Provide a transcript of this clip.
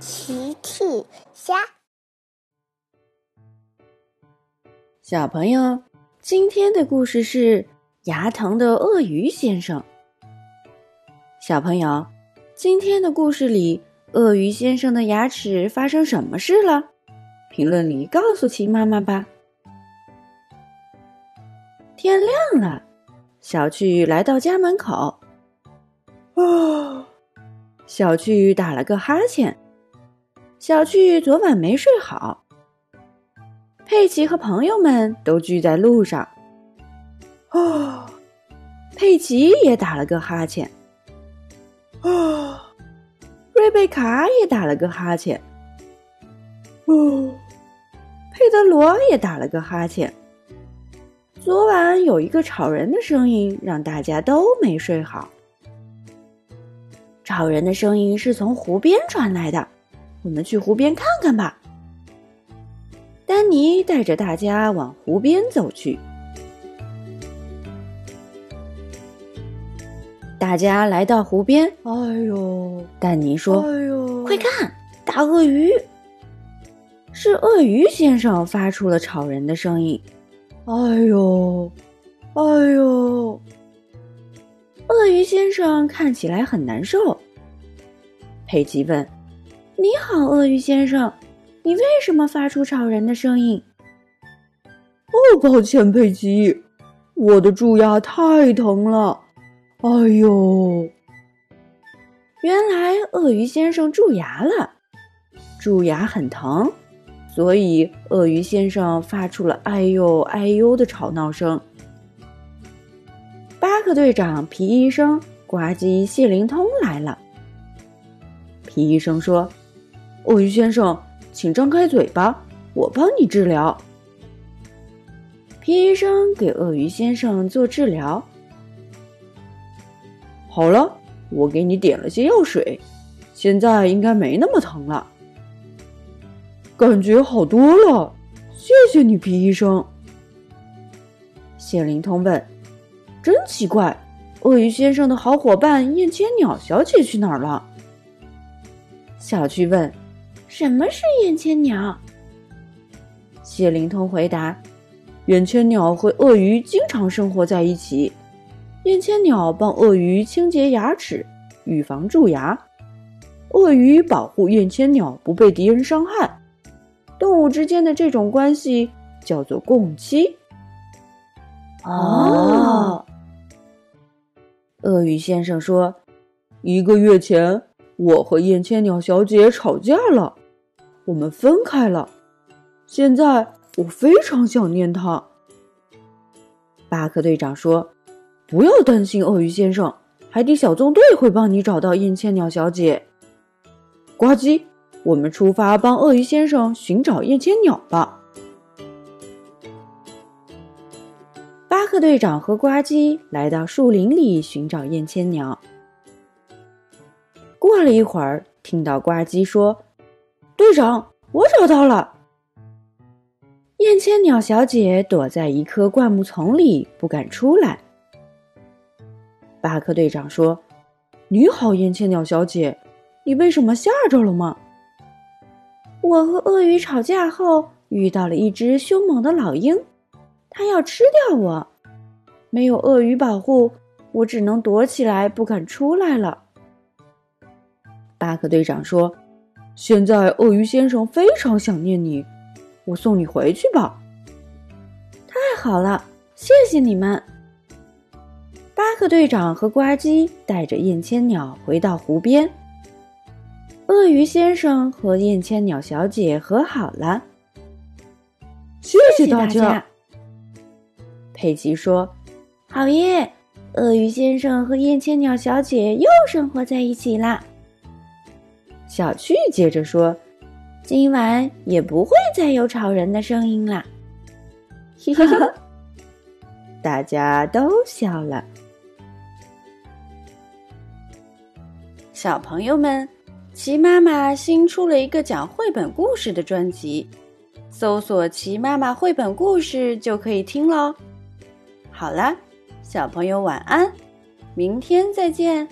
奇趣虾，小朋友，今天的故事是牙疼的鳄鱼先生。小朋友，今天的故事里，鳄鱼先生的牙齿发生什么事了？评论里告诉奇妈妈吧。天亮了，小趣来到家门口，啊，小趣打了个哈欠。小趣昨晚没睡好。佩奇和朋友们都聚在路上。啊，佩奇也打了个哈欠。啊，瑞贝卡也打了个哈欠。哦，佩德罗也打了个哈欠。昨晚有一个吵人的声音，让大家都没睡好。吵人的声音是从湖边传来的。我们去湖边看看吧。丹尼带着大家往湖边走去。大家来到湖边，哎呦！丹尼说：“哎呦，快看，大鳄鱼！”是鳄鱼先生发出了吵人的声音。哎呦，哎呦！鳄鱼先生看起来很难受。佩奇问。你好，鳄鱼先生，你为什么发出吵人的声音？哦，抱歉，佩奇，我的蛀牙太疼了。哎呦，原来鳄鱼先生蛀牙了，蛀牙很疼，所以鳄鱼先生发出了“哎呦，哎呦”的吵闹声。巴克队长、皮医生、呱唧、谢灵通来了。皮医生说。鳄鱼先生，请张开嘴巴，我帮你治疗。皮医生给鳄鱼先生做治疗。好了，我给你点了些药水，现在应该没那么疼了，感觉好多了。谢谢你，皮医生。谢灵通问：“真奇怪，鳄鱼先生的好伙伴燕千鸟小姐去哪儿了？”小趣问。什么是燕千鸟？谢灵通回答：“燕千鸟和鳄鱼经常生活在一起。燕千鸟帮鳄鱼清洁牙齿，预防蛀牙；鳄鱼保护燕千鸟不被敌人伤害。动物之间的这种关系叫做共妻。”哦，鳄鱼先生说：“一个月前，我和燕千鸟小姐吵架了。”我们分开了，现在我非常想念他。巴克队长说：“不要担心，鳄鱼先生，海底小纵队会帮你找到燕千鸟小姐。”呱唧，我们出发帮鳄鱼先生寻找燕千鸟吧。巴克队长和呱唧来到树林里寻找燕千鸟。过了一会儿，听到呱唧说。队长，我找到了。燕千鸟小姐躲在一棵灌木丛里，不敢出来。巴克队长说：“你好，燕千鸟小姐，你被什么吓着了吗？”我和鳄鱼吵架后，遇到了一只凶猛的老鹰，它要吃掉我。没有鳄鱼保护，我只能躲起来，不敢出来了。巴克队长说。现在鳄鱼先生非常想念你，我送你回去吧。太好了，谢谢你们。巴克队长和呱唧带着燕千鸟回到湖边。鳄鱼先生和燕千鸟小姐和好了。谢谢大家。佩奇说：“好耶，鳄鱼先生和燕千鸟小姐又生活在一起啦。”小趣接着说：“今晚也不会再有吵人的声音啦。”嘿嘿嘿，大家都笑了。小朋友们，齐妈妈新出了一个讲绘本故事的专辑，搜索“齐妈妈绘本故事”就可以听喽。好了，小朋友晚安，明天再见。